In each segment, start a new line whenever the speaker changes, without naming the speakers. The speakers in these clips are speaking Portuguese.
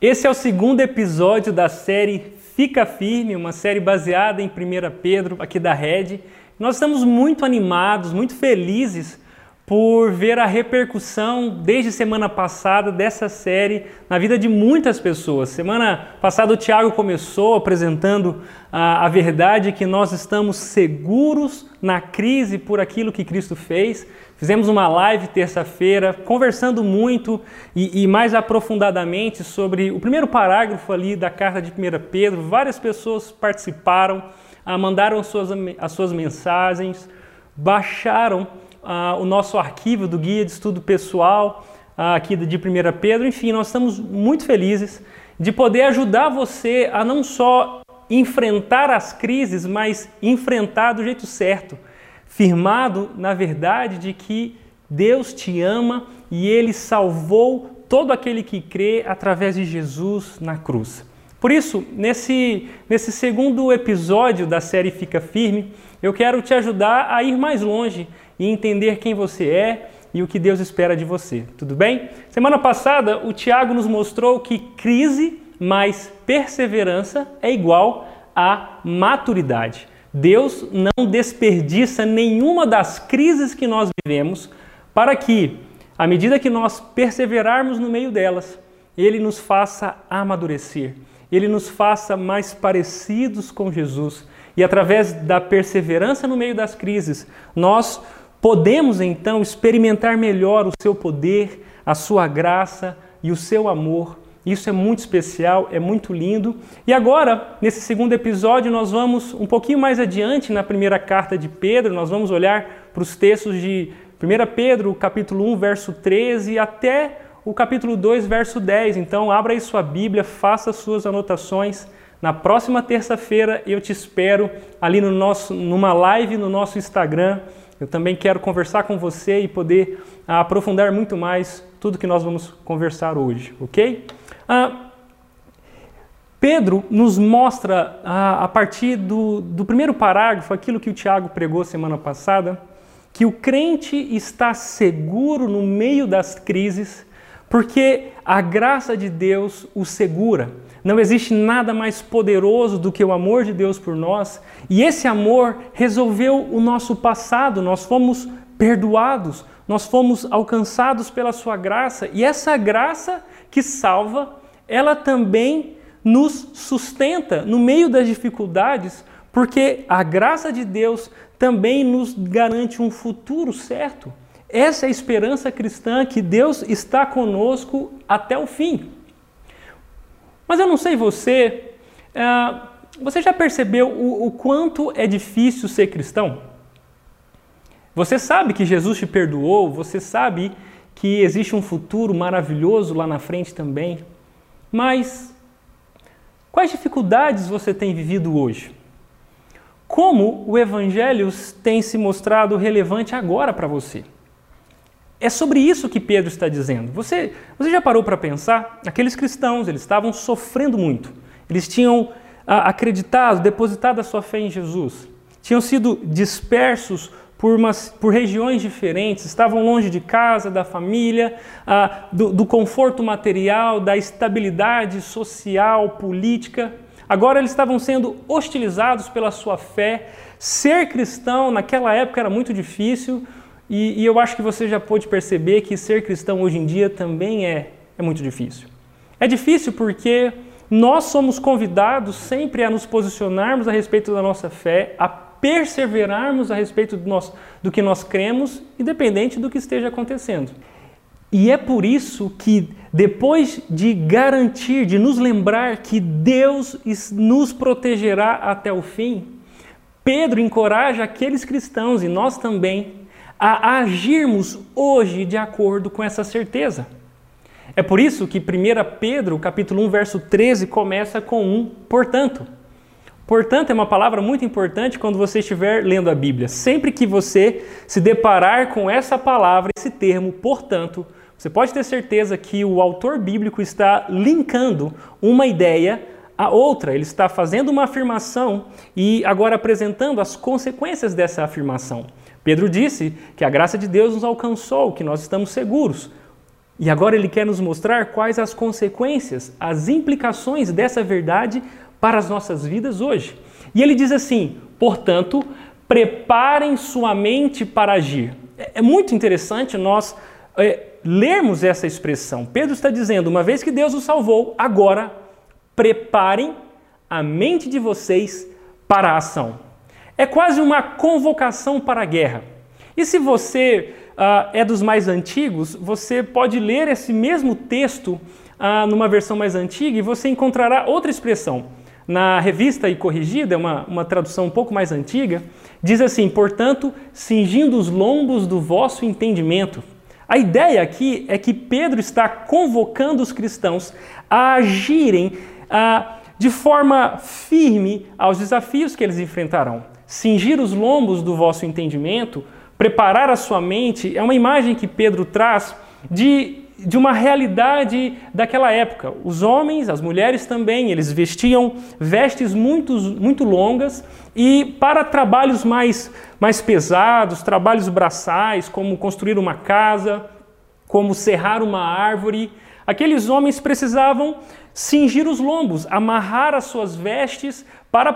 Esse é o segundo episódio da série Fica Firme, uma série baseada em 1 Pedro, aqui da Red. Nós estamos muito animados, muito felizes por ver a repercussão desde semana passada dessa série na vida de muitas pessoas. Semana passada o Tiago começou apresentando a, a, verdade que nós estamos seguros na crise por aquilo que Cristo fez. Fizemos uma live terça-feira conversando muito e, e, mais aprofundadamente sobre o primeiro parágrafo ali da carta de 1 Pedro. Várias pessoas participaram, ah, mandaram as suas, as suas mensagens, baixaram uh, o nosso arquivo do guia de estudo pessoal uh, aqui de 1 Pedro. Enfim, nós estamos muito felizes de poder ajudar você a não só enfrentar as crises, mas enfrentar do jeito certo, firmado na verdade de que Deus te ama e Ele salvou todo aquele que crê através de Jesus na cruz. Por isso, nesse, nesse segundo episódio da série Fica Firme, eu quero te ajudar a ir mais longe e entender quem você é e o que Deus espera de você. Tudo bem? Semana passada, o Tiago nos mostrou que crise mais perseverança é igual a maturidade. Deus não desperdiça nenhuma das crises que nós vivemos para que, à medida que nós perseverarmos no meio delas, Ele nos faça amadurecer, Ele nos faça mais parecidos com Jesus. E através da perseverança no meio das crises, nós Podemos então experimentar melhor o seu poder, a sua graça e o seu amor. Isso é muito especial, é muito lindo. E agora, nesse segundo episódio, nós vamos um pouquinho mais adiante na primeira carta de Pedro, nós vamos olhar para os textos de 1 Pedro, capítulo 1, verso 13, até o capítulo 2, verso 10. Então, abra aí sua Bíblia, faça suas anotações. Na próxima terça-feira eu te espero ali no nosso, numa live no nosso Instagram eu também quero conversar com você e poder ah, aprofundar muito mais tudo que nós vamos conversar hoje, ok? Ah, Pedro nos mostra, a partir do, do primeiro parágrafo, aquilo que o Tiago pregou semana passada, que o crente está seguro no meio das crises, porque a graça de Deus o segura. Não existe nada mais poderoso do que o amor de Deus por nós, e esse amor resolveu o nosso passado, nós fomos perdoados, nós fomos alcançados pela sua graça, e essa graça que salva, ela também nos sustenta no meio das dificuldades, porque a graça de Deus também nos garante um futuro certo. Essa é a esperança cristã que Deus está conosco até o fim. Mas eu não sei você, uh, você já percebeu o quanto é difícil ser cristão? Você sabe que Jesus te perdoou, você sabe que existe um futuro maravilhoso lá na frente também, mas quais dificuldades você tem vivido hoje? Como o Evangelho tem se mostrado relevante agora para você? É sobre isso que Pedro está dizendo. Você, você já parou para pensar? Aqueles cristãos, eles estavam sofrendo muito. Eles tinham ah, acreditado, depositado a sua fé em Jesus. Tinham sido dispersos por, umas, por regiões diferentes, estavam longe de casa, da família, ah, do, do conforto material, da estabilidade social, política. Agora eles estavam sendo hostilizados pela sua fé. Ser cristão naquela época era muito difícil. E, e, eu acho que você já pôde perceber que ser cristão hoje em dia também é, é muito difícil. É difícil porque nós somos convidados sempre a nos posicionarmos a respeito da nossa fé, a perseverarmos a respeito do, nosso, do que nós cremos, independente do que esteja acontecendo. E é por isso que, depois de garantir, de nos lembrar que Deus nos protegerá até o fim, Pedro encoraja aqueles cristãos e nós também a agirmos hoje de acordo com essa certeza. É por isso que 1 Pedro, capítulo 1, verso 13, começa com um portanto. Portanto, é uma palavra muito importante quando você estiver lendo a Bíblia. Sempre que você se deparar com essa palavra, esse termo, portanto, você pode ter certeza que o autor bíblico está linkando uma ideia a outra. Ele está fazendo uma afirmação e agora apresentando as consequências dessa afirmação. Pedro disse que a graça de Deus nos alcançou, que nós estamos seguros. E agora ele quer nos mostrar quais as consequências, as implicações dessa verdade para as nossas vidas hoje. E ele diz assim: portanto, preparem sua mente para agir. É, é muito interessante nós é, lermos essa expressão. Pedro está dizendo: uma vez que Deus os salvou, agora preparem a mente de vocês para a ação. É quase uma convocação para a guerra. E se você uh, é dos mais antigos, você pode ler esse mesmo texto uh, numa versão mais antiga e você encontrará outra expressão. Na revista e corrigida, uma, uma tradução um pouco mais antiga, diz assim: portanto, cingindo os lombos do vosso entendimento. A ideia aqui é que Pedro está convocando os cristãos a agirem uh, de forma firme aos desafios que eles enfrentarão. Cingir os lombos do vosso entendimento preparar a sua mente, é uma imagem que Pedro traz de, de uma realidade daquela época. Os homens, as mulheres também, eles vestiam vestes muito, muito longas e para trabalhos mais, mais pesados, trabalhos braçais, como construir uma casa, como serrar uma árvore, aqueles homens precisavam cingir os lombos, amarrar as suas vestes para,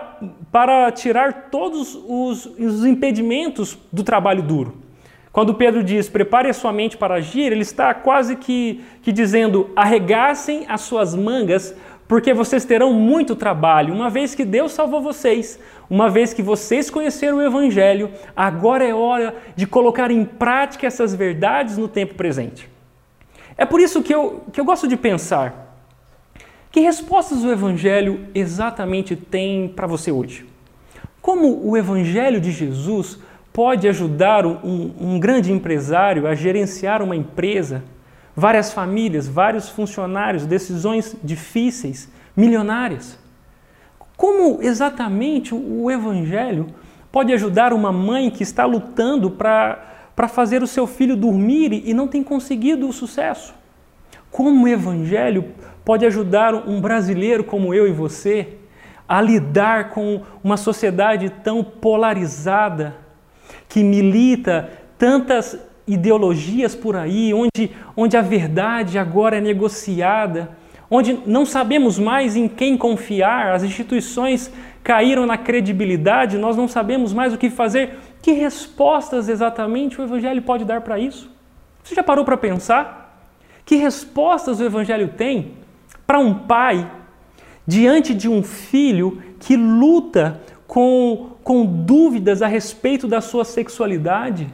para tirar todos os, os impedimentos do trabalho duro. Quando Pedro diz prepare a sua mente para agir, ele está quase que, que dizendo arregassem as suas mangas, porque vocês terão muito trabalho. Uma vez que Deus salvou vocês, uma vez que vocês conheceram o Evangelho, agora é hora de colocar em prática essas verdades no tempo presente. É por isso que eu, que eu gosto de pensar que respostas o Evangelho exatamente tem para você hoje? Como o Evangelho de Jesus pode ajudar um, um, grande empresário a gerenciar uma empresa, várias famílias, vários funcionários, decisões difíceis, milionárias? Como exatamente o Evangelho pode ajudar uma mãe que está lutando para fazer o seu filho dormir e não tem conseguido o sucesso? Como o Evangelho pode ajudar um brasileiro como eu e você a lidar com uma sociedade tão polarizada, que milita tantas ideologias por aí, onde, onde a verdade agora é negociada, onde não sabemos mais em quem confiar, as instituições caíram na credibilidade, nós não sabemos mais o que fazer. Que respostas exatamente o Evangelho pode dar para isso? Você já parou para pensar? Que respostas o Evangelho tem para um pai diante de um filho que luta com, com dúvidas a respeito da sua sexualidade?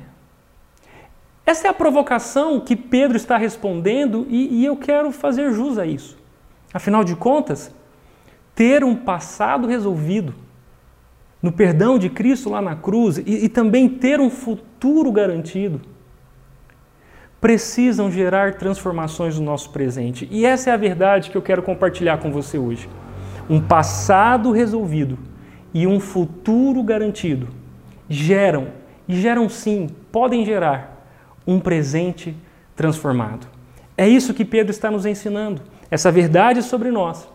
Essa é a provocação que Pedro está respondendo e, e eu quero fazer jus a isso. Afinal de contas, ter um passado resolvido no perdão de Cristo lá na cruz e, e também ter um futuro garantido precisam gerar transformações no nosso presente. E essa é a verdade que eu quero compartilhar com você hoje. Um passado resolvido e um futuro garantido geram, e geram sim, podem gerar, um presente transformado. É isso que Pedro está nos ensinando. Essa verdade sobre nós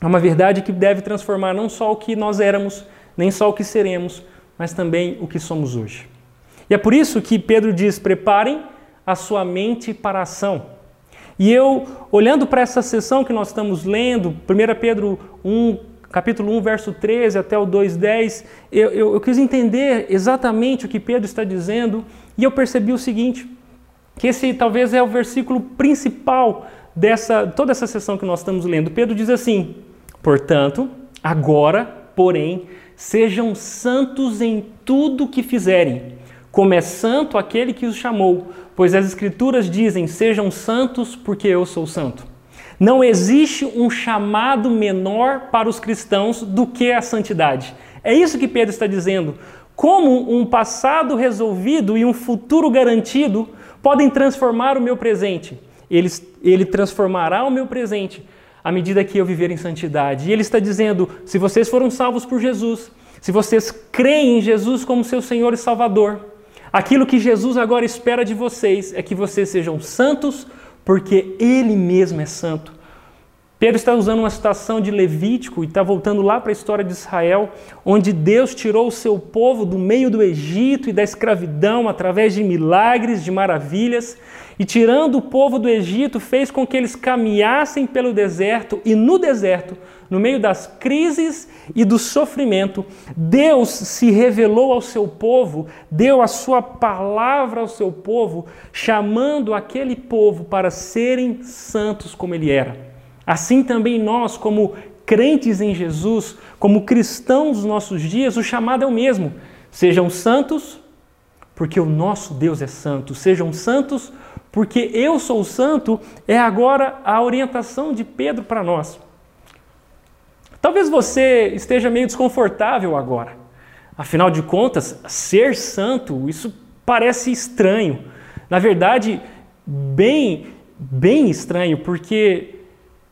é uma verdade que deve transformar não só o que nós éramos, nem só o que seremos, mas também o que somos hoje. E é por isso que Pedro diz: preparem a sua mente para a ação. E eu, olhando para essa sessão que nós estamos lendo, 1 Pedro 1, capítulo 1, verso 13 até o 2,10, eu, eu, eu quis entender exatamente o que Pedro está dizendo e eu percebi o seguinte, que esse talvez é o versículo principal dessa toda essa sessão que nós estamos lendo. Pedro diz assim: Portanto, agora, porém, sejam santos em tudo que fizerem, como é santo aquele que os chamou, pois as Escrituras dizem: sejam santos, porque eu sou santo. Não existe um chamado menor para os cristãos do que a santidade. É isso que Pedro está dizendo. Como um passado resolvido e um futuro garantido podem transformar o meu presente? Ele, ele transformará o meu presente à medida que eu viver em santidade. E ele está dizendo: se vocês foram salvos por Jesus, se vocês creem em Jesus como seu Senhor e Salvador, Aquilo que Jesus agora espera de vocês é que vocês sejam santos, porque Ele mesmo é santo. Pedro está usando uma citação de Levítico e está voltando lá para a história de Israel, onde Deus tirou o seu povo do meio do Egito e da escravidão através de milagres, de maravilhas, e tirando o povo do Egito, fez com que eles caminhassem pelo deserto e no deserto, no meio das crises e do sofrimento, Deus se revelou ao seu povo, deu a sua palavra ao seu povo, chamando aquele povo para serem santos como ele era. Assim também nós, como crentes em Jesus, como cristãos dos nossos dias, o chamado é o mesmo. Sejam santos, porque o nosso Deus é santo. Sejam santos, porque eu sou santo, é agora a orientação de Pedro para nós. Talvez você esteja meio desconfortável agora. Afinal de contas, ser santo, isso parece estranho. Na verdade, bem, bem estranho, porque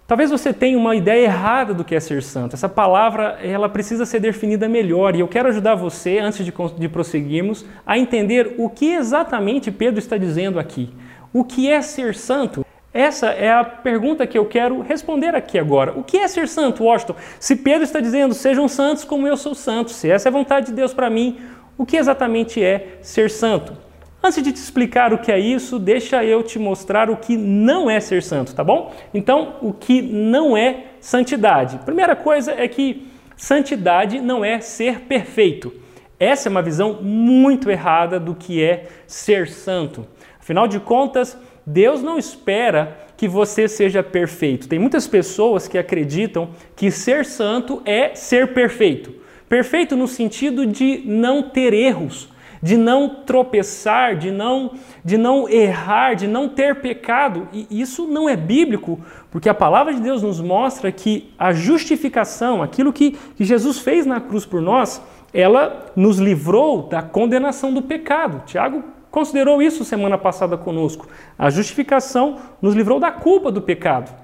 Talvez você tenha uma ideia errada do que é ser santo. Essa palavra ela precisa ser definida melhor e eu quero ajudar você, antes de, de prosseguirmos, a entender o que exatamente Pedro está dizendo aqui. O que é ser santo? Essa é a pergunta que eu quero responder aqui agora. O que é ser santo, Washington? Se Pedro está dizendo, sejam santos como eu sou santo, se essa é a vontade de Deus para mim, o que exatamente é ser santo? Antes de te explicar o que é isso, deixa eu te mostrar o que não é ser santo, tá bom? Então, o que não é santidade. Primeira coisa é que santidade não é ser perfeito. Essa é uma visão muito errada do que é ser santo. Afinal de contas, Deus não espera que você seja perfeito. Tem muitas pessoas que acreditam que ser santo é ser perfeito. Perfeito no sentido de não ter erros de não tropeçar, de não, de não errar, de não ter pecado. E isso não é bíblico, porque a palavra de Deus nos mostra que a justificação, aquilo que, que Jesus fez na cruz por nós, ela nos livrou da condenação do pecado. Tiago considerou isso semana passada conosco. A justificação nos livrou da culpa do pecado.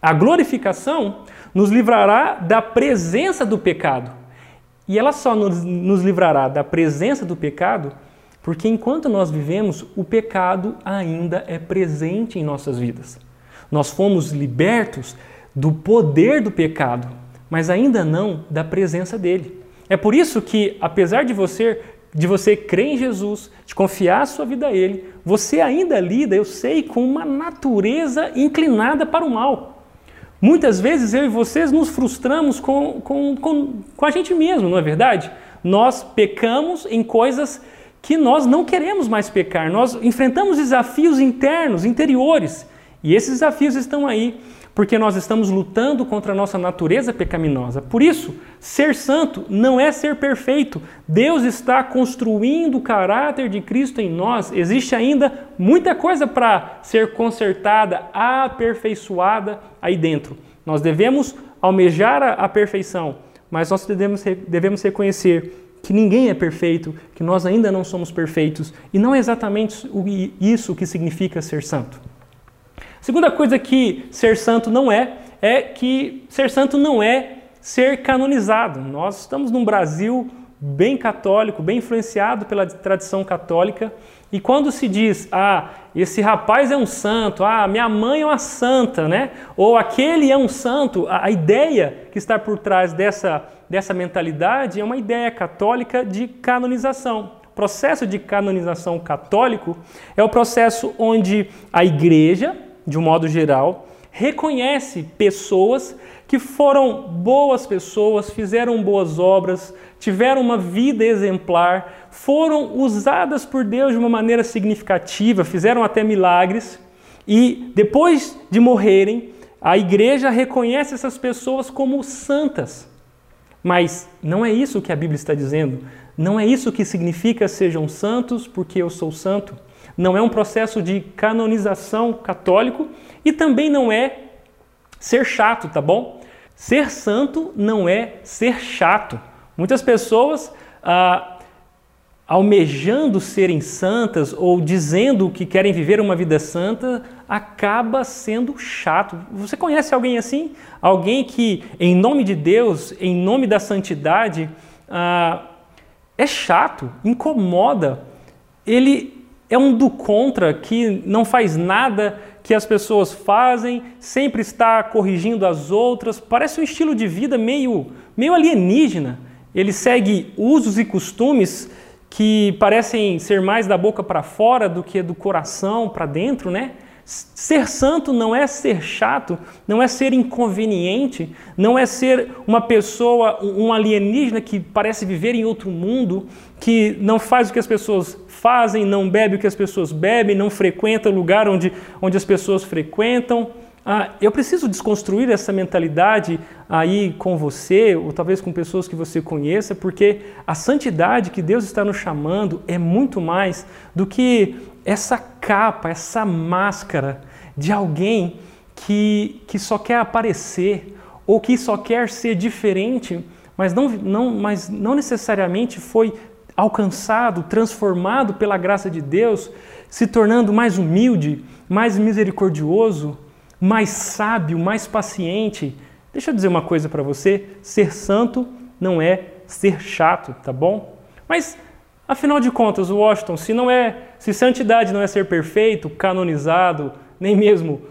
A glorificação nos livrará da presença do pecado. E ela só nos, nos livrará da presença do pecado, porque enquanto nós vivemos, o pecado ainda é presente em nossas vidas. Nós fomos libertos do poder do pecado, mas ainda não da presença dele. É por isso que, apesar de você de você crer em Jesus, de confiar a sua vida a Ele, você ainda lida, eu sei, com uma natureza inclinada para o mal. Muitas vezes eu e vocês nos frustramos com, com, com, com a gente mesmo, não é verdade? Nós pecamos em coisas que nós não queremos mais pecar. Nós enfrentamos desafios internos, interiores. E esses desafios estão aí porque nós estamos lutando contra a nossa natureza pecaminosa. Por isso, ser santo não é ser perfeito. Deus está construindo o caráter de Cristo em nós. Existe ainda muita coisa para ser consertada, aperfeiçoada aí dentro. Nós devemos almejar a perfeição, mas nós devemos, devemos reconhecer que ninguém é perfeito, que nós ainda não somos perfeitos, e não é exatamente isso que significa ser santo. Segunda coisa que ser santo não é, é que ser santo não é ser canonizado. Nós estamos num Brasil bem católico, bem influenciado pela tradição católica, e quando se diz, ah, esse rapaz é um santo, ah, minha mãe é uma santa, né? Ou aquele é um santo, a, ideia que está por trás dessa, dessa mentalidade é uma ideia católica de canonização. O processo de canonização católico é o processo onde a igreja, de um modo geral, reconhece pessoas que foram boas pessoas, fizeram boas obras, tiveram uma vida exemplar, foram usadas por Deus de uma maneira significativa, fizeram até milagres, e depois de morrerem, a igreja reconhece essas pessoas como santas. Mas não é isso que a Bíblia está dizendo. Não é isso que significa sejam santos porque eu sou santo não é um processo de canonização católico e também não é ser chato, tá bom? Ser santo não é ser chato. Muitas pessoas, ah, almejando serem santas ou dizendo que querem viver uma vida santa, acaba sendo chato. Você conhece alguém assim? Alguém que, em nome de Deus, em nome da santidade, ah, é chato, incomoda. Ele é um do contra que não faz nada que as pessoas fazem, sempre está corrigindo as outras. Parece um estilo de vida meio, meio alienígena. Ele segue usos e costumes que parecem ser mais da boca para fora do que do coração para dentro, né? Ser santo não é ser chato, não é ser inconveniente, não é ser uma pessoa, um alienígena que parece viver em outro mundo, que não faz o que as pessoas fazem, não bebe o que as pessoas bebem, não frequenta o lugar onde, onde as pessoas frequentam. Ah, eu preciso desconstruir essa mentalidade aí com você, ou talvez com pessoas que você conheça, porque a santidade que Deus está nos chamando é muito mais do que essa capa, essa máscara de alguém que, que só quer aparecer ou que só quer ser diferente, mas não, não, mas não necessariamente foi alcançado, transformado pela graça de Deus, se tornando mais humilde, mais misericordioso, mais sábio, mais paciente. Deixa eu dizer uma coisa para você: ser santo não é ser chato, tá bom? Mas Afinal de contas, Washington, se não é, se santidade não é ser perfeito, canonizado, nem mesmo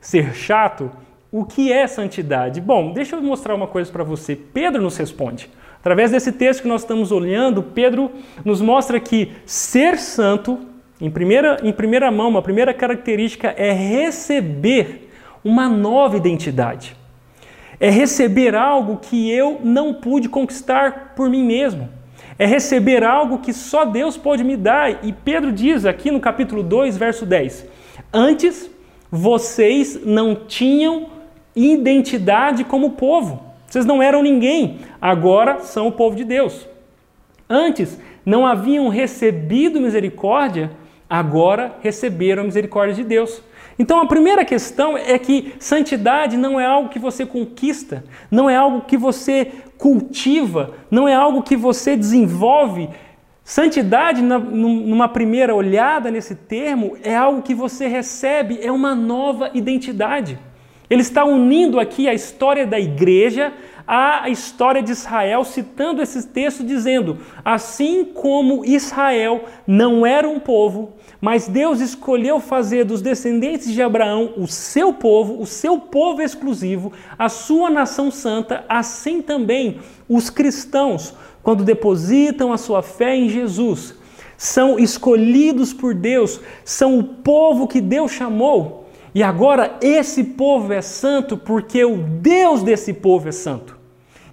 ser chato, o que é santidade? Bom, deixa eu mostrar uma coisa para você. Pedro nos responde. Através desse texto que nós estamos olhando, Pedro nos mostra que ser santo, em primeira, em primeira mão, uma primeira característica é receber uma nova identidade. É receber algo que eu não pude conquistar por mim mesmo é receber algo que só Deus pode me dar. E Pedro diz aqui no capítulo 2, verso 10: Antes vocês não tinham identidade como povo, vocês não eram ninguém, agora são o povo de Deus. Antes não haviam recebido misericórdia, agora receberam a misericórdia de Deus. Então a primeira questão é que santidade não é algo que você conquista, não é algo que você cultiva, não é algo que você desenvolve. Santidade, numa primeira olhada nesse termo, é algo que você recebe, é uma nova identidade. Ele está unindo aqui a história da igreja à história de Israel, citando esse texto, dizendo: Assim como Israel não era um povo, mas Deus escolheu fazer dos descendentes de Abraão o seu povo, o seu povo exclusivo, a sua nação santa, assim também os cristãos, quando depositam a sua fé em Jesus, são escolhidos por Deus, são o povo que Deus chamou. E agora esse povo é santo porque o Deus desse povo é santo.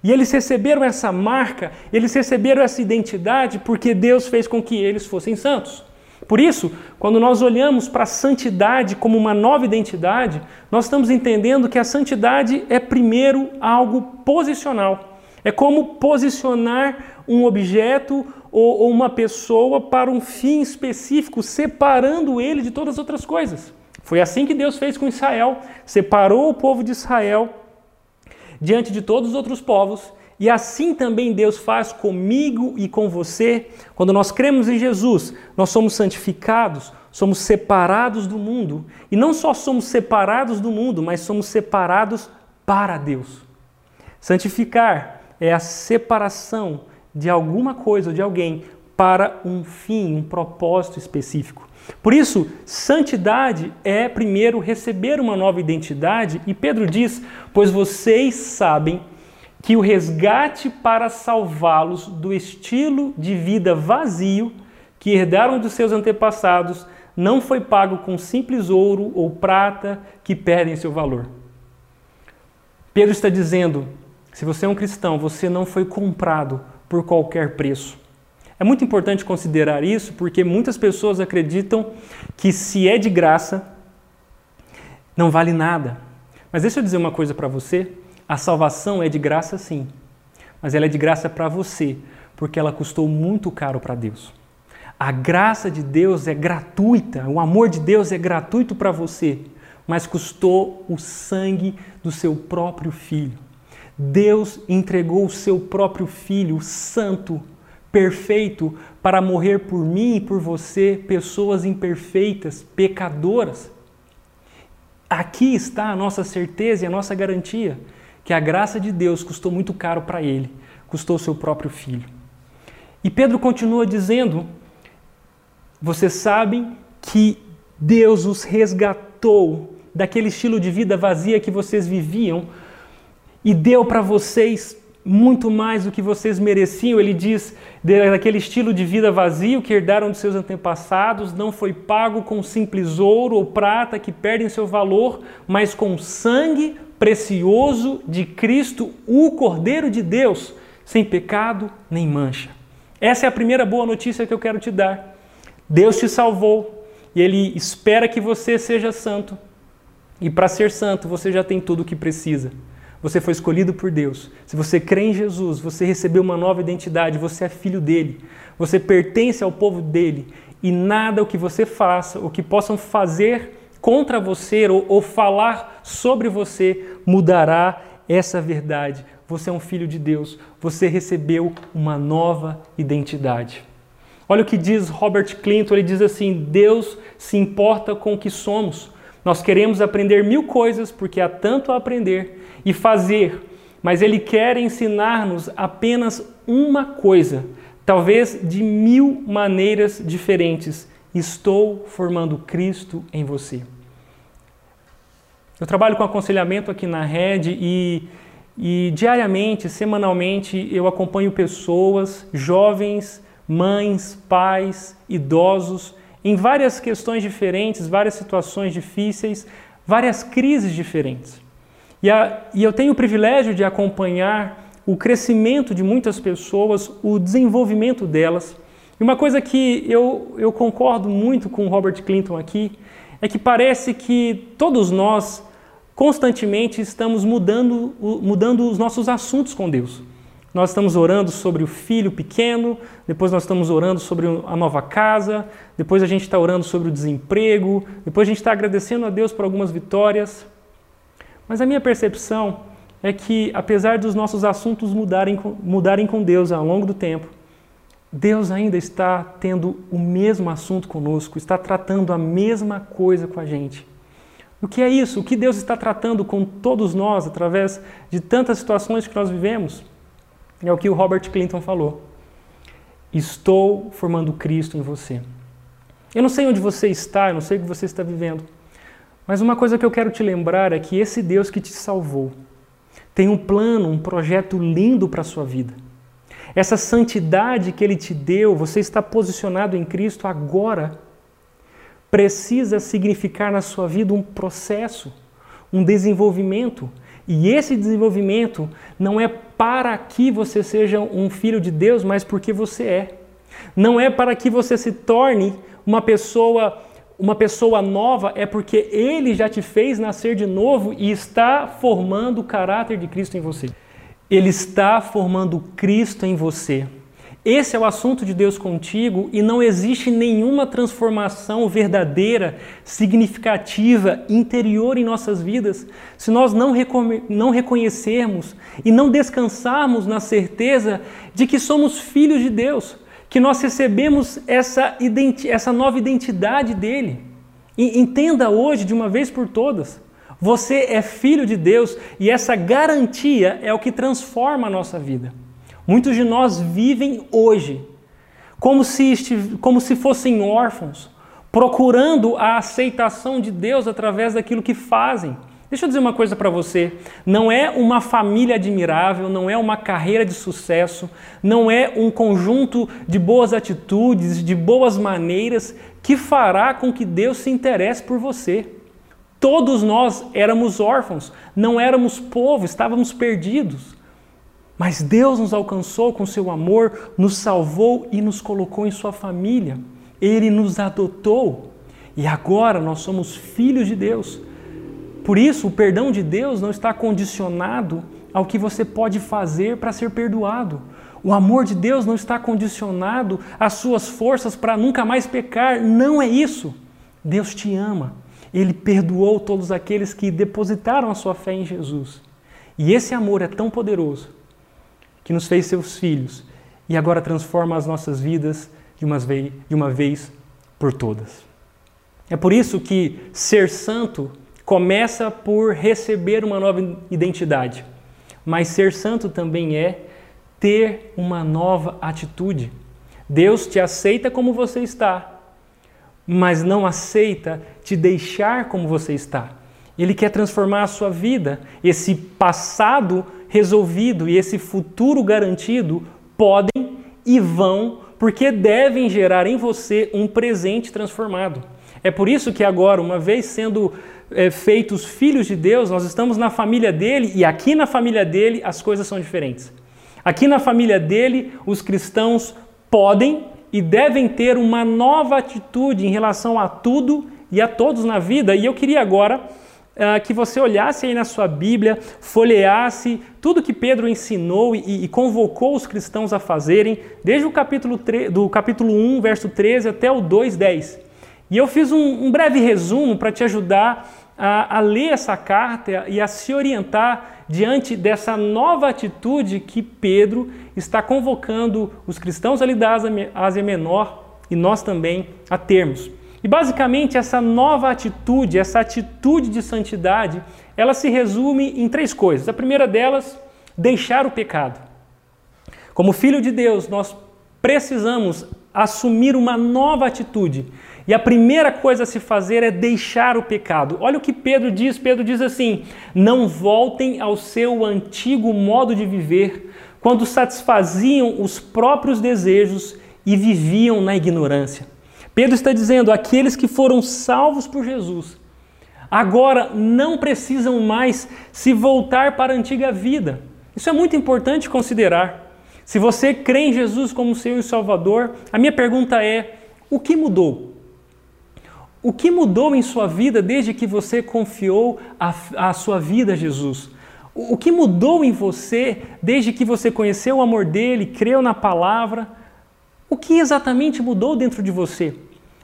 E eles receberam essa marca, eles receberam essa identidade porque Deus fez com que eles fossem santos. Por isso, quando nós olhamos para a santidade como uma nova identidade, nós estamos entendendo que a santidade é primeiro algo posicional. É como posicionar um objeto ou, uma pessoa para um fim específico, separando ele de todas as outras coisas. Foi assim que Deus fez com Israel, separou o povo de Israel diante de todos os outros povos e assim também Deus faz comigo e com você. Quando nós cremos em Jesus, nós somos santificados, somos separados do mundo. E não só somos separados do mundo, mas somos separados para Deus. Santificar é a separação de alguma coisa ou de alguém para um fim, um propósito específico. Por isso, santidade é primeiro receber uma nova identidade, e Pedro diz: Pois vocês sabem que o resgate para salvá-los do estilo de vida vazio que herdaram dos seus antepassados não foi pago com simples ouro ou prata que perdem seu valor. Pedro está dizendo: se você é um cristão, você não foi comprado por qualquer preço. É muito importante considerar isso porque muitas pessoas acreditam que se é de graça, não vale nada. Mas deixa eu dizer uma coisa para você: a salvação é de graça, sim, mas ela é de graça para você, porque ela custou muito caro para Deus. A graça de Deus é gratuita, o amor de Deus é gratuito para você, mas custou o sangue do seu próprio filho. Deus entregou o seu próprio filho, santo, perfeito, para morrer por mim e por você, pessoas imperfeitas, pecadoras. Aqui está a nossa certeza e a nossa garantia que a graça de Deus custou muito caro para ele, custou seu próprio filho. E Pedro continua dizendo: Vocês sabem que Deus os resgatou daquele estilo de vida vazia que vocês viviam e deu para vocês muito mais do que vocês mereciam. Ele diz daquele estilo de vida vazio que herdaram de seus antepassados, não foi pago com simples ouro ou prata que perdem seu valor, mas com sangue precioso de Cristo, o Cordeiro de Deus, sem pecado nem mancha. Essa é a primeira boa notícia que eu quero te dar. Deus te salvou e Ele espera que você seja santo. E para ser santo, você já tem tudo o que precisa. Você foi escolhido por Deus. Se você crê em Jesus, você recebeu uma nova identidade, você é filho dele. Você pertence ao povo dele. E nada o que você faça, o que possam fazer contra você ou, ou falar sobre você mudará essa verdade. Você é um filho de Deus. Você recebeu uma nova identidade. Olha o que diz Robert Clinton: ele diz assim: Deus se importa com o que somos. Nós queremos aprender mil coisas porque há tanto a aprender e fazer, mas Ele quer ensinar-nos apenas uma coisa, talvez de mil maneiras diferentes. Estou formando Cristo em você. Eu trabalho com aconselhamento aqui na rede e, e diariamente, semanalmente, eu acompanho pessoas, jovens, mães, pais, idosos, em várias questões diferentes, várias situações difíceis, várias crises diferentes. E, a, e eu tenho o privilégio de acompanhar o crescimento de muitas pessoas, o desenvolvimento delas. E uma coisa que eu, eu concordo muito com o Robert Clinton aqui é que parece que todos nós constantemente estamos mudando, mudando os nossos assuntos com Deus. Nós estamos orando sobre o filho pequeno, depois nós estamos orando sobre a nova casa, depois a gente está orando sobre o desemprego, depois a gente está agradecendo a Deus por algumas vitórias. Mas a minha percepção é que, apesar dos nossos assuntos mudarem, mudarem com Deus ao longo do tempo, Deus ainda está tendo o mesmo assunto conosco, está tratando a mesma coisa com a gente. O que é isso? O que Deus está tratando com todos nós através de tantas situações que nós vivemos? É o que o Robert Clinton falou. Estou formando Cristo em você. Eu não sei onde você está, eu não sei o que você está vivendo. Mas uma coisa que eu quero te lembrar é que esse Deus que te salvou tem um plano, um projeto lindo para a sua vida. Essa santidade que ele te deu, você está posicionado em Cristo agora, precisa significar na sua vida um processo, um desenvolvimento. E esse desenvolvimento não é para que você seja um filho de Deus, mas porque você é. Não é para que você se torne uma pessoa uma pessoa nova é porque ele já te fez nascer de novo e está formando o caráter de Cristo em você. Ele está formando Cristo em você. Esse é o assunto de Deus contigo e não existe nenhuma transformação verdadeira, significativa, interior em nossas vidas se nós não, não reconhecermos e não descansarmos na certeza de que somos filhos de Deus que nós recebemos essa, essa nova identidade dele. E entenda hoje, de uma vez por todas, você é filho de Deus e essa garantia é o que transforma a nossa vida. Muitos de nós vivem hoje como se, como se fossem órfãos, procurando a aceitação de Deus através daquilo que fazem Deixa eu dizer uma coisa para você: não é uma família admirável, não é uma carreira de sucesso, não é um conjunto de boas atitudes, de boas maneiras que fará com que Deus se interesse por você. Todos nós éramos órfãos, não éramos povo, estávamos perdidos. Mas Deus nos alcançou com seu amor, nos salvou e nos colocou em sua família. Ele nos adotou e agora nós somos filhos de Deus. Por isso, o perdão de Deus não está condicionado ao que você pode fazer para ser perdoado. O amor de Deus não está condicionado às suas forças para nunca mais pecar. Não é isso. Deus te ama. Ele perdoou todos aqueles que depositaram a sua fé em Jesus. E esse amor é tão poderoso que nos fez seus filhos e agora transforma as nossas vidas de uma vez, de uma vez por todas. É por isso que ser santo começa por receber uma nova identidade. Mas ser santo também é ter uma nova atitude. Deus te aceita como você está, mas não aceita te deixar como você está. Ele quer transformar a sua vida. Esse passado resolvido e esse futuro garantido podem e vão, porque devem gerar em você um presente transformado. É por isso que agora, uma vez sendo é, feitos filhos de Deus, nós estamos na família dele e aqui na família dele as coisas são diferentes. Aqui na família dele, os cristãos podem e devem ter uma nova atitude em relação a tudo e a todos na vida. E eu queria agora uh, que você olhasse aí na sua Bíblia, folheasse tudo que Pedro ensinou e, e convocou os cristãos a fazerem, desde o capítulo, 3, do capítulo 1, verso 13 até o 2, 10. E eu fiz um, um breve resumo para te ajudar a, a, ler essa carta e a se orientar diante dessa nova atitude que Pedro está convocando os cristãos ali da Ásia Menor e nós também a termos. E basicamente essa nova atitude, essa atitude de santidade, ela se resume em três coisas. A primeira delas, deixar o pecado. Como filho de Deus, nós precisamos assumir uma nova atitude. E a primeira coisa a se fazer é deixar o pecado. Olha o que Pedro diz: Pedro diz assim: não voltem ao seu antigo modo de viver, quando satisfaziam os próprios desejos e viviam na ignorância. Pedro está dizendo: aqueles que foram salvos por Jesus, agora não precisam mais se voltar para a antiga vida. Isso é muito importante considerar. Se você crê em Jesus como Senhor e Salvador, a minha pergunta é: o que mudou? O que mudou em sua vida desde que você confiou a, a sua vida a Jesus? O que mudou em você desde que você conheceu o amor dele, creu na palavra? O que exatamente mudou dentro de você?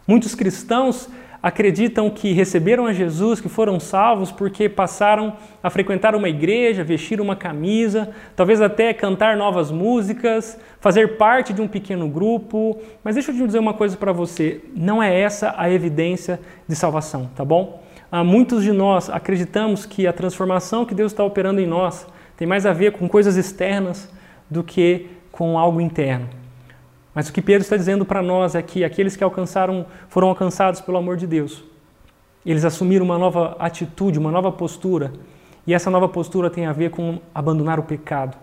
Muitos cristãos acreditam que receberam a Jesus, que foram salvos porque passaram a frequentar uma igreja, vestir uma camisa, talvez até cantar novas músicas, fazer parte de um pequeno grupo. Mas deixa eu te dizer uma coisa para você: não é essa a evidência de salvação, tá bom? Há muitos de nós acreditamos que a transformação que Deus está operando em nós tem mais a ver com coisas externas do que com algo interno. Mas o que Pedro está dizendo para nós é que aqueles que alcançaram, foram alcançados pelo amor de Deus, eles assumiram uma nova atitude, uma nova postura. E essa nova postura tem a ver com abandonar o pecado,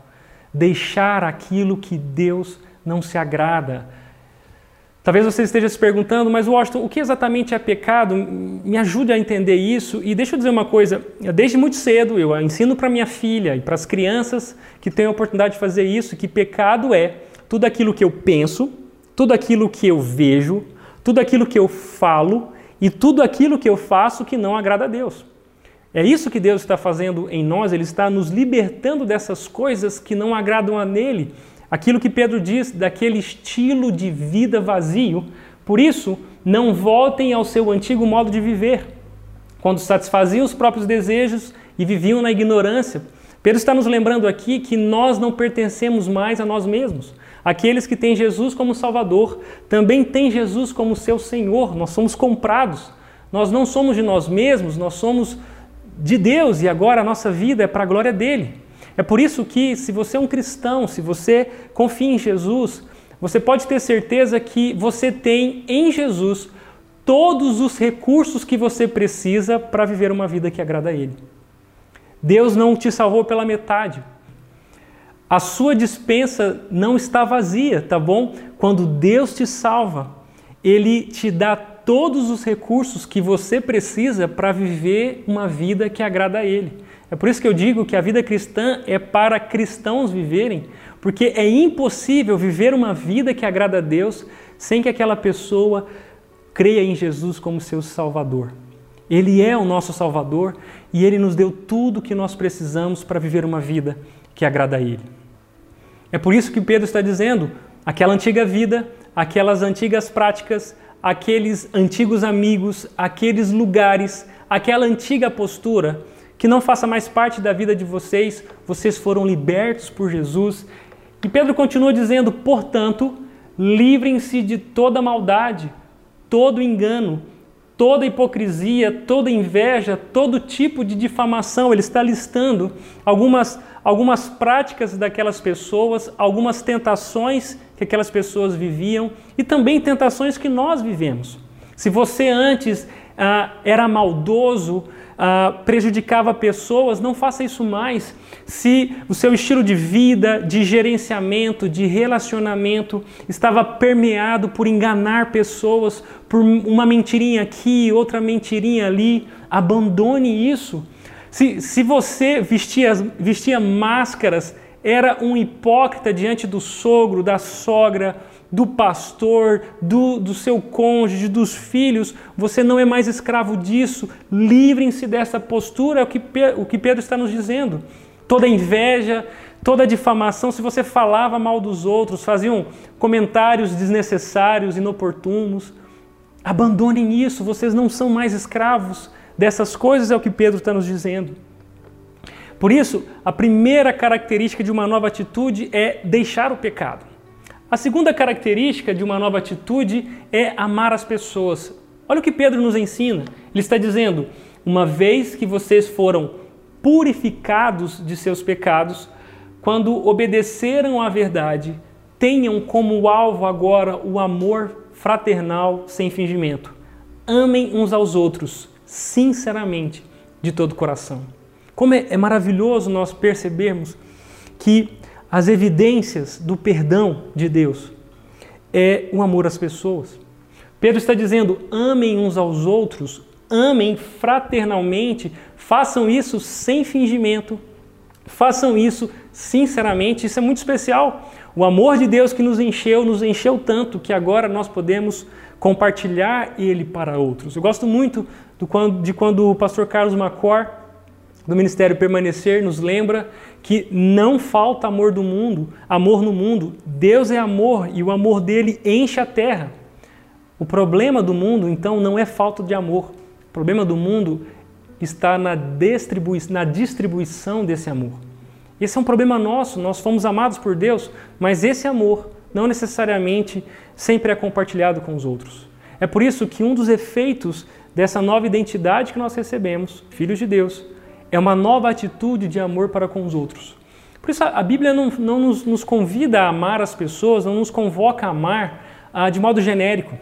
deixar aquilo que Deus não se agrada. Talvez você esteja se perguntando, mas Washington, o que exatamente é pecado? Me ajude a entender isso. E deixa eu dizer uma coisa: desde muito cedo eu ensino para minha filha e para as crianças que têm a oportunidade de fazer isso que pecado é tudo aquilo que eu penso, tudo aquilo que eu vejo, tudo aquilo que eu falo e tudo aquilo que eu faço que não agrada a Deus. É isso que Deus está fazendo em nós, Ele está nos libertando dessas coisas que não agradam a Nele. Aquilo que Pedro diz daquele estilo de vida vazio. Por isso, não voltem ao seu antigo modo de viver, quando satisfaziam os próprios desejos e viviam na ignorância. Pedro está nos lembrando aqui que nós não pertencemos mais a nós mesmos. Aqueles que têm Jesus como Salvador também têm Jesus como seu Senhor. Nós somos comprados. Nós não somos de nós mesmos, nós somos de Deus e agora a nossa vida é para a glória dele. É por isso que, se você é um cristão, se você confia em Jesus, você pode ter certeza que você tem em Jesus todos os recursos que você precisa para viver uma vida que agrada a Ele. Deus não te salvou pela metade. A sua dispensa não está vazia, tá bom? Quando Deus te salva, Ele te dá todos os recursos que você precisa para viver uma vida que agrada a Ele. É por isso que eu digo que a vida cristã é para cristãos viverem, porque é impossível viver uma vida que agrada a Deus sem que aquela pessoa creia em Jesus como seu Salvador. Ele é o nosso Salvador e Ele nos deu tudo o que nós precisamos para viver uma vida que agrada a Ele. É por isso que Pedro está dizendo: aquela antiga vida, aquelas antigas práticas, aqueles antigos amigos, aqueles lugares, aquela antiga postura, que não faça mais parte da vida de vocês, vocês foram libertos por Jesus. E Pedro continua dizendo: portanto, livrem-se de toda maldade, todo engano, toda hipocrisia, toda inveja, todo tipo de difamação. Ele está listando algumas algumas práticas daquelas pessoas, algumas tentações que aquelas pessoas viviam e também tentações que nós vivemos. Se você antes ah, era maldoso, ah, prejudicava pessoas, não faça isso mais. Se o seu estilo de vida, de gerenciamento, de relacionamento estava permeado por enganar pessoas, por uma mentirinha aqui, outra mentirinha ali, abandone isso. Se, se você vestia, vestia máscaras, era um hipócrita diante do sogro, da sogra, do pastor, do, do seu cônjuge, dos filhos, você não é mais escravo disso. Livrem-se dessa postura, é o que, o que Pedro está nos dizendo. Toda inveja, toda difamação, se você falava mal dos outros, faziam comentários desnecessários, inoportunos, abandonem isso, vocês não são mais escravos dessas coisas, é o que Pedro está nos dizendo. Por isso, a primeira característica de uma nova atitude é deixar o pecado. A segunda característica de uma nova atitude é amar as pessoas. Olha o que Pedro nos ensina. Ele está dizendo: uma vez que vocês foram purificados de seus pecados, quando obedeceram à verdade, tenham como alvo agora o amor fraternal sem fingimento. Amem uns aos outros, sinceramente, de todo o coração. Como é, é maravilhoso nós percebermos que as evidências do perdão de Deus é o amor às pessoas. Pedro está dizendo: amem uns aos outros, amem fraternalmente, façam isso sem fingimento, façam isso sinceramente. Isso é muito especial. O amor de Deus que nos encheu, nos encheu tanto que agora nós podemos compartilhar ele para outros. Eu gosto muito de quando o pastor Carlos Macor, do Ministério Permanecer, nos lembra que não falta amor do mundo, amor no mundo. Deus é amor e o amor dele enche a terra. O problema do mundo, então, não é falta de amor. O problema do mundo está na, distribui na distribuição desse amor. Esse é um problema nosso, nós fomos amados por Deus, mas esse amor não necessariamente sempre é compartilhado com os outros. É por isso que um dos efeitos dessa nova identidade que nós recebemos, filhos de Deus, é uma nova atitude de amor para com os outros. Por isso a Bíblia não, não nos, nos, convida a amar as pessoas, não nos convoca a amar ah, de modo genérico.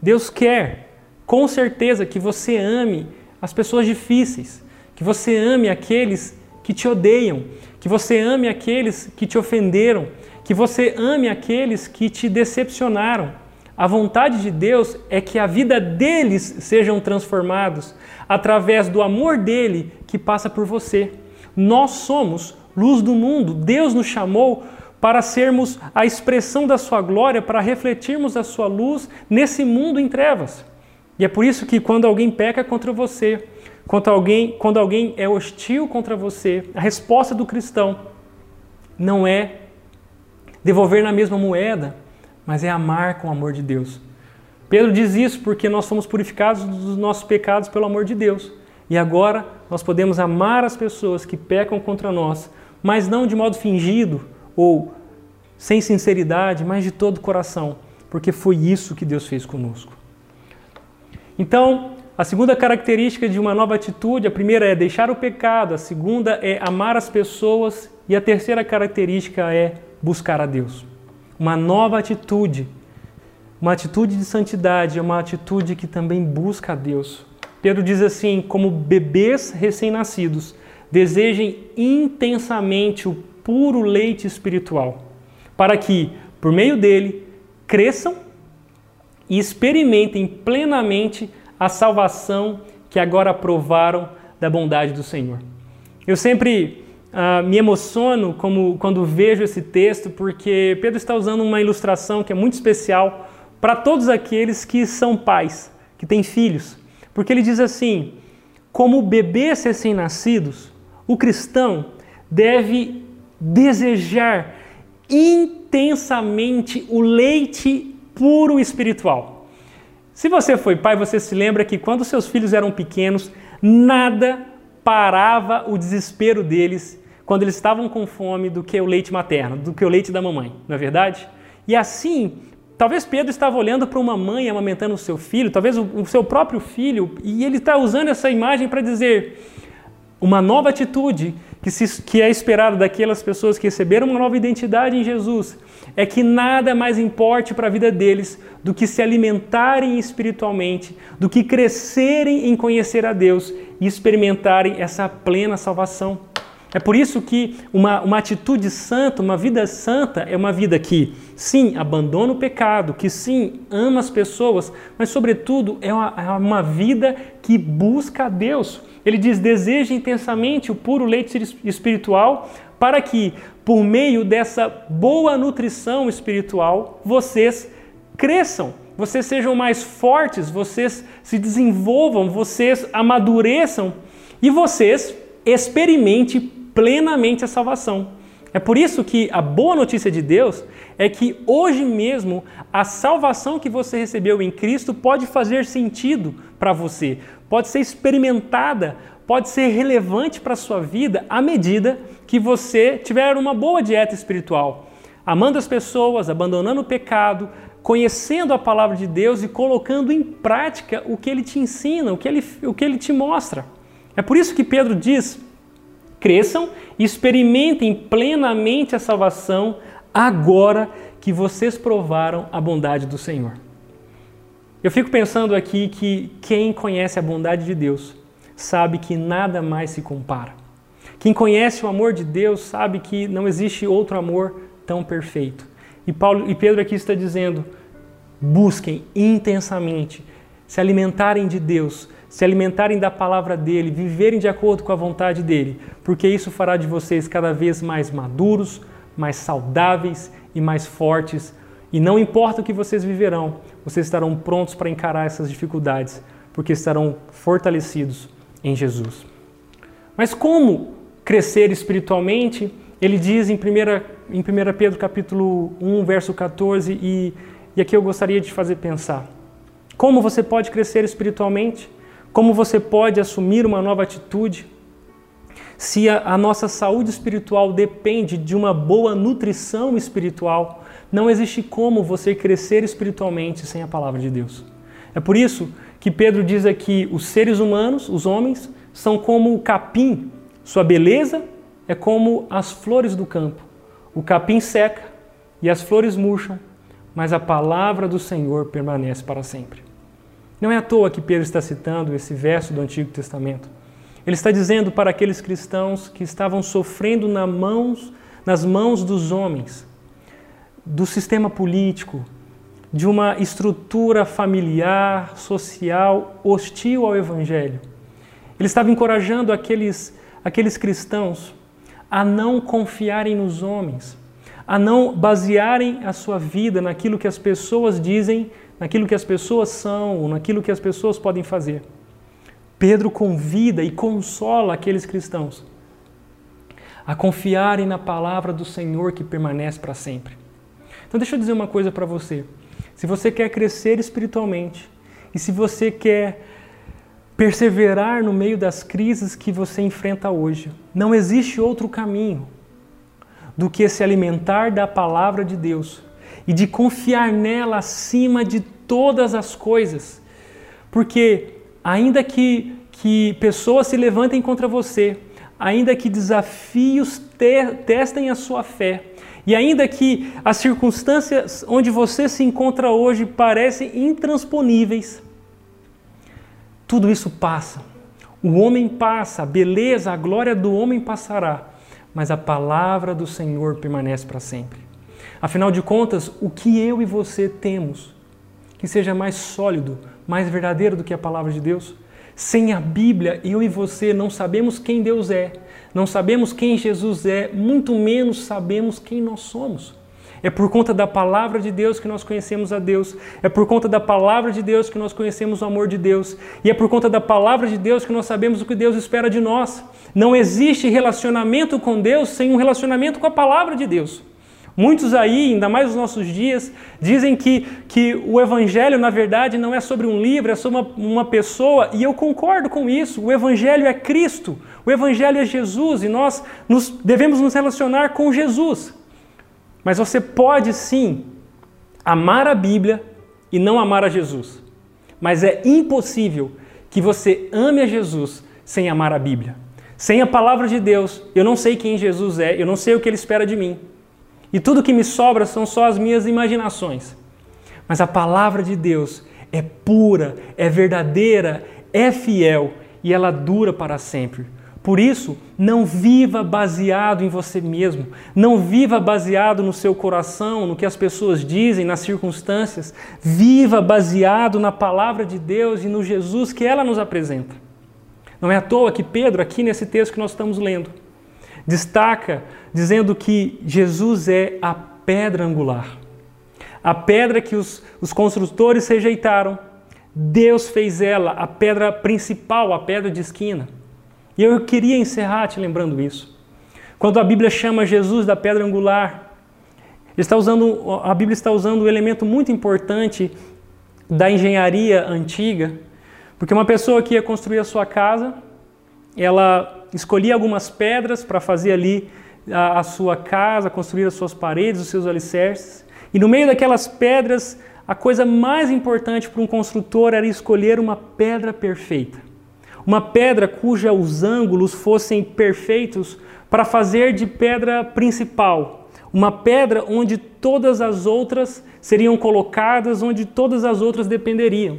Deus quer, com certeza, que você ame as pessoas difíceis, que você ame aqueles que te odeiam, que você ame aqueles que te ofenderam, que você ame aqueles que te decepcionaram. A vontade de Deus é que a vida deles sejam transformados através do amor dele que passa por você. Nós somos luz do mundo. Deus nos chamou para sermos a expressão da sua glória, para refletirmos a sua luz nesse mundo em trevas. E é por isso que quando alguém peca contra você, quando alguém, quando alguém é hostil contra você, a resposta do cristão não é devolver na mesma moeda, mas é amar com o amor de Deus. Pedro diz isso porque nós fomos purificados dos nossos pecados pelo amor de Deus. E agora nós podemos amar as pessoas que pecam contra nós, mas não de modo fingido ou sem sinceridade, mas de todo o coração, porque foi isso que Deus fez conosco. Então, a segunda característica de uma nova atitude, a primeira é deixar o pecado, a segunda é amar as pessoas e a terceira característica é buscar a Deus. Uma nova atitude, uma atitude de santidade, uma atitude que também busca a Deus, Pedro diz assim: como bebês recém-nascidos, desejem intensamente o puro leite espiritual, para que, por meio dele, cresçam e experimentem plenamente a salvação que agora provaram da bondade do Senhor. Eu sempre uh, me emociono como, quando vejo esse texto, porque Pedro está usando uma ilustração que é muito especial para todos aqueles que são pais, que têm filhos. Porque ele diz assim: como bebês recém-nascidos, o cristão deve desejar intensamente o leite puro espiritual. Se você foi pai, você se lembra que quando seus filhos eram pequenos, nada parava o desespero deles quando eles estavam com fome do que o leite materno, do que o leite da mamãe, não é verdade? E assim, Talvez Pedro estava olhando para uma mãe amamentando o seu filho, talvez o, seu próprio filho, e ele está usando essa imagem para dizer uma nova atitude que, se, que é esperado daquelas pessoas que receberam uma nova identidade em Jesus é que nada mais importe para a vida deles do que se alimentarem espiritualmente, do que crescerem em conhecer a Deus e experimentarem essa plena salvação. É por isso que uma, uma atitude santa, uma vida santa, é uma vida que, sim, abandona o pecado, que, sim, ama as pessoas, mas, sobretudo, é uma, é uma vida que busca a Deus. Ele diz: deseja intensamente o puro leite espiritual, para que, por meio dessa boa nutrição espiritual, vocês cresçam, vocês sejam mais fortes, vocês se desenvolvam, vocês amadureçam e vocês experimentem plenamente a salvação. É por isso que a boa notícia de Deus é que hoje mesmo a salvação que você recebeu em Cristo pode fazer sentido para você, pode ser experimentada, pode ser relevante para a sua vida à medida que você tiver uma boa dieta espiritual, amando as pessoas, abandonando o pecado, conhecendo a palavra de Deus e colocando em prática o que ele te ensina, o que ele, o que ele te mostra. É por isso que Pedro diz: cresçam e experimentem plenamente a salvação agora que vocês provaram a bondade do Senhor. Eu fico pensando aqui que quem conhece a bondade de Deus sabe que nada mais se compara. Quem conhece o amor de Deus sabe que não existe outro amor tão perfeito. E Paulo e Pedro aqui está dizendo: busquem intensamente se alimentarem de Deus, se alimentarem da palavra dele, viverem de acordo com a vontade dele, porque isso fará de vocês cada vez mais maduros, mais saudáveis e mais fortes. E não importa o que vocês viverão, vocês estarão prontos para encarar essas dificuldades, porque estarão fortalecidos em Jesus. Mas como crescer espiritualmente? Ele diz em 1, em 1 Pedro capítulo 1, verso 14, e, e aqui eu gostaria de fazer pensar. Como você pode crescer espiritualmente? Como você pode assumir uma nova atitude? Se a, a nossa saúde espiritual depende de uma boa nutrição espiritual, não existe como você crescer espiritualmente sem a palavra de Deus. É por isso que Pedro diz aqui: os seres humanos, os homens, são como o capim, sua beleza é como as flores do campo. O capim seca e as flores murcham, mas a palavra do Senhor permanece para sempre. Não é à toa que Pedro está citando esse verso do Antigo Testamento. Ele está dizendo para aqueles cristãos que estavam sofrendo nas mãos, nas mãos dos homens, do sistema político, de uma estrutura familiar, social hostil ao Evangelho. Ele estava encorajando aqueles, aqueles cristãos a não confiarem nos homens, a não basearem a sua vida naquilo que as pessoas dizem, naquilo que as pessoas são, naquilo que as pessoas podem fazer. Pedro convida e consola aqueles cristãos a confiarem na palavra do Senhor que permanece para sempre. Então, deixa eu dizer uma coisa para você se você quer crescer espiritualmente e se você quer perseverar no meio das crises que você enfrenta hoje, não existe outro caminho do que se alimentar da palavra de Deus e de confiar nela acima de todas as coisas. Porque, ainda que, que pessoas se levantem contra você, ainda que desafios te, testem a sua fé, e ainda que as circunstâncias onde você se encontra hoje parecem intransponíveis, tudo isso passa. O homem passa, a beleza, a glória do homem passará, mas a palavra do Senhor permanece para sempre. Afinal de contas, o que eu e você temos que seja mais sólido, mais verdadeiro do que a palavra de Deus? Sem a Bíblia, eu e você não sabemos quem Deus é, não sabemos quem Jesus é, muito menos sabemos quem nós somos. É por conta da palavra de Deus que nós conhecemos a Deus. É por conta da palavra de Deus que nós conhecemos o amor de Deus. E é por conta da palavra de Deus que nós sabemos o que Deus espera de nós. Não existe relacionamento com Deus sem um relacionamento com a palavra de Deus. Muitos aí, ainda mais nos nossos dias, dizem que, que o Evangelho, na verdade, não é sobre um livro, é sobre uma, uma pessoa, e eu concordo com isso. O Evangelho é Cristo, o Evangelho é Jesus, e nós nos, devemos nos relacionar com Jesus. Mas você pode sim amar a Bíblia e não amar a Jesus. Mas é impossível que você ame a Jesus sem amar a Bíblia Sem a palavra de Deus, eu não sei quem Jesus é, eu não sei o que ele espera de mim. E tudo que me sobra são só as minhas imaginações. Mas a palavra de Deus é pura, é verdadeira, é fiel e ela dura para sempre. Por isso, não viva baseado em você mesmo, não viva baseado no seu coração, no que as pessoas dizem, nas circunstâncias. Viva baseado na palavra de Deus e no Jesus que ela nos apresenta. Não é à toa que Pedro, aqui nesse texto que nós estamos lendo, destaca dizendo que Jesus é a pedra angular. A pedra que os, os construtores rejeitaram, Deus fez ela a pedra principal, a pedra de esquina. E eu queria encerrar te lembrando isso. Quando a Bíblia chama Jesus da pedra angular, está usando, a Bíblia está usando um elemento muito importante da engenharia antiga, porque uma pessoa que ia construir a sua casa, ela escolhia algumas pedras para fazer ali a, a, sua casa, construir as suas paredes, os seus alicerces, e no meio daquelas pedras, a coisa mais importante para um construtor era escolher uma pedra perfeita. Uma pedra cuja os ângulos fossem perfeitos para fazer de pedra principal. Uma pedra onde todas as outras seriam colocadas, onde todas as outras dependeriam.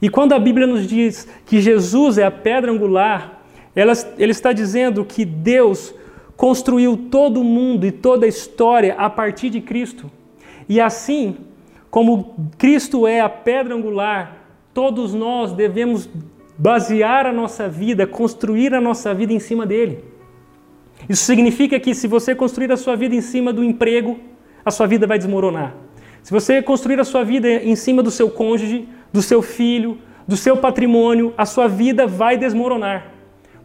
E quando a Bíblia nos diz que Jesus é a pedra angular, ela, ele está dizendo que Deus construiu todo o mundo e toda a história a partir de Cristo. E assim, como Cristo é a pedra angular, todos nós devemos basear a nossa vida, construir a nossa vida em cima dele. Isso significa que se você construir a sua vida em cima do emprego, a sua vida vai desmoronar. Se você construir a sua vida em cima do seu cônjuge, do seu filho, do seu patrimônio, a sua vida vai desmoronar.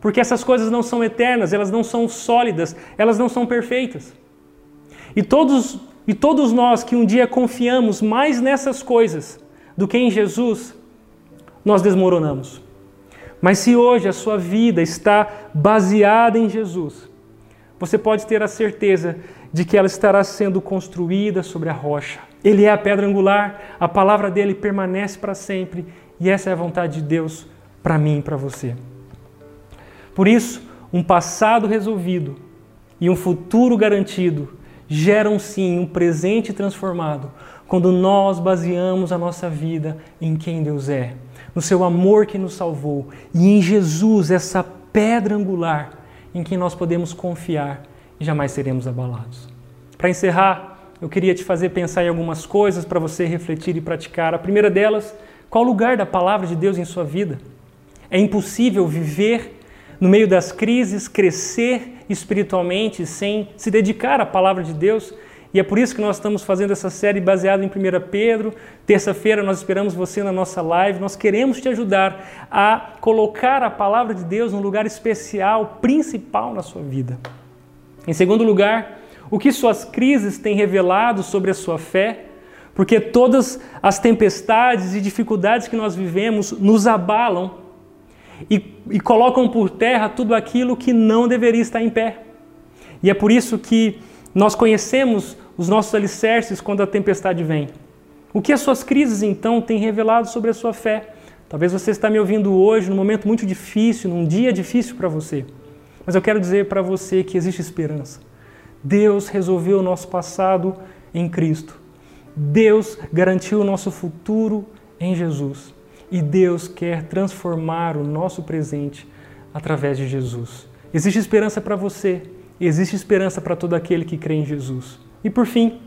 Porque essas coisas não são eternas, elas não são sólidas, elas não são perfeitas. E todos, e todos nós que um dia confiamos mais nessas coisas do que em Jesus, nós desmoronamos. Mas se hoje a sua vida está baseada em Jesus, você pode ter a certeza de que ela estará sendo construída sobre a rocha. Ele é a pedra angular, a palavra dele permanece para sempre e essa é a vontade de Deus para mim e para você. Por isso, um passado resolvido e um futuro garantido geram sim um presente transformado quando nós baseamos a nossa vida em quem Deus é no seu amor que nos salvou e em Jesus, essa pedra angular em quem nós podemos confiar e jamais seremos abalados. Para encerrar, eu queria te fazer pensar em algumas coisas para você refletir e praticar. A primeira delas, qual o lugar da palavra de Deus em sua vida? É impossível viver no meio das crises, crescer espiritualmente sem se dedicar à palavra de Deus e é por isso que nós estamos fazendo essa série baseada em 1 Pedro. Terça-feira nós esperamos você na nossa live. Nós queremos te ajudar a colocar a palavra de Deus num lugar especial, principal na sua vida. Em segundo lugar, o que suas crises têm revelado sobre a sua fé, porque todas as tempestades e dificuldades que nós vivemos nos abalam e, e colocam por terra tudo aquilo que não deveria estar em pé. E é por isso que nós conhecemos os nossos alicerces quando a tempestade vem. O que as suas crises então têm revelado sobre a sua fé? Talvez você está me ouvindo hoje num momento muito difícil, num dia difícil para você. Mas eu quero dizer para você que existe esperança. Deus resolveu o nosso passado em Cristo. Deus garantiu o nosso futuro em Jesus. E Deus quer transformar o nosso presente através de Jesus. Existe esperança para você, existe esperança para todo aquele que crê em Jesus. E por fim,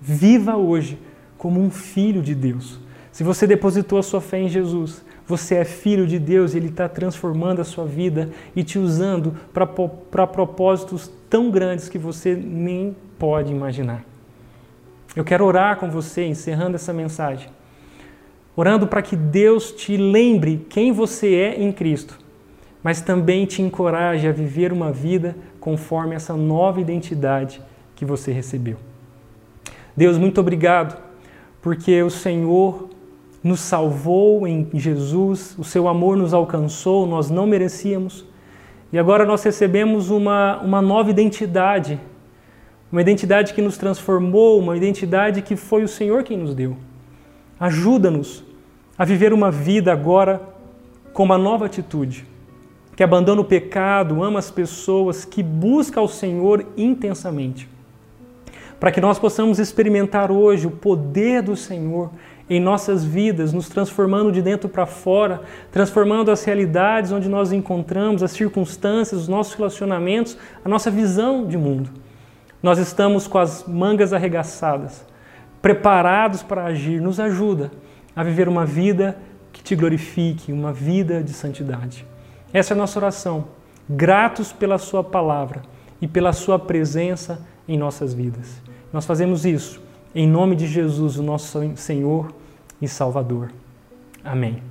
viva hoje como um filho de Deus. Se você depositou a sua fé em Jesus, você é filho de Deus e Ele está transformando a sua vida e te usando para propósitos tão grandes que você nem pode imaginar. Eu quero orar com você, encerrando essa mensagem, orando para que Deus te lembre quem você é em Cristo, mas também te encoraje a viver uma vida conforme essa nova identidade que você recebeu. Deus, muito obrigado, porque o Senhor nos salvou em Jesus, o seu amor nos alcançou, nós não merecíamos, e agora nós recebemos uma, uma nova identidade, uma identidade que nos transformou, uma identidade que foi o Senhor quem nos deu. Ajuda-nos a viver uma vida agora com uma nova atitude, que abandona o pecado, ama as pessoas, que busca ao Senhor intensamente. Para que nós possamos experimentar hoje o poder do Senhor em nossas vidas, nos transformando de dentro para fora, transformando as realidades onde nós encontramos, as circunstâncias, os nossos relacionamentos, a nossa visão de mundo. Nós estamos com as mangas arregaçadas, preparados para agir. Nos ajuda a viver uma vida que te glorifique, uma vida de santidade. Essa é a nossa oração. Gratos pela Sua palavra e pela Sua presença em nossas vidas. Nós fazemos isso em nome de Jesus, o nosso Senhor e Salvador. Amém.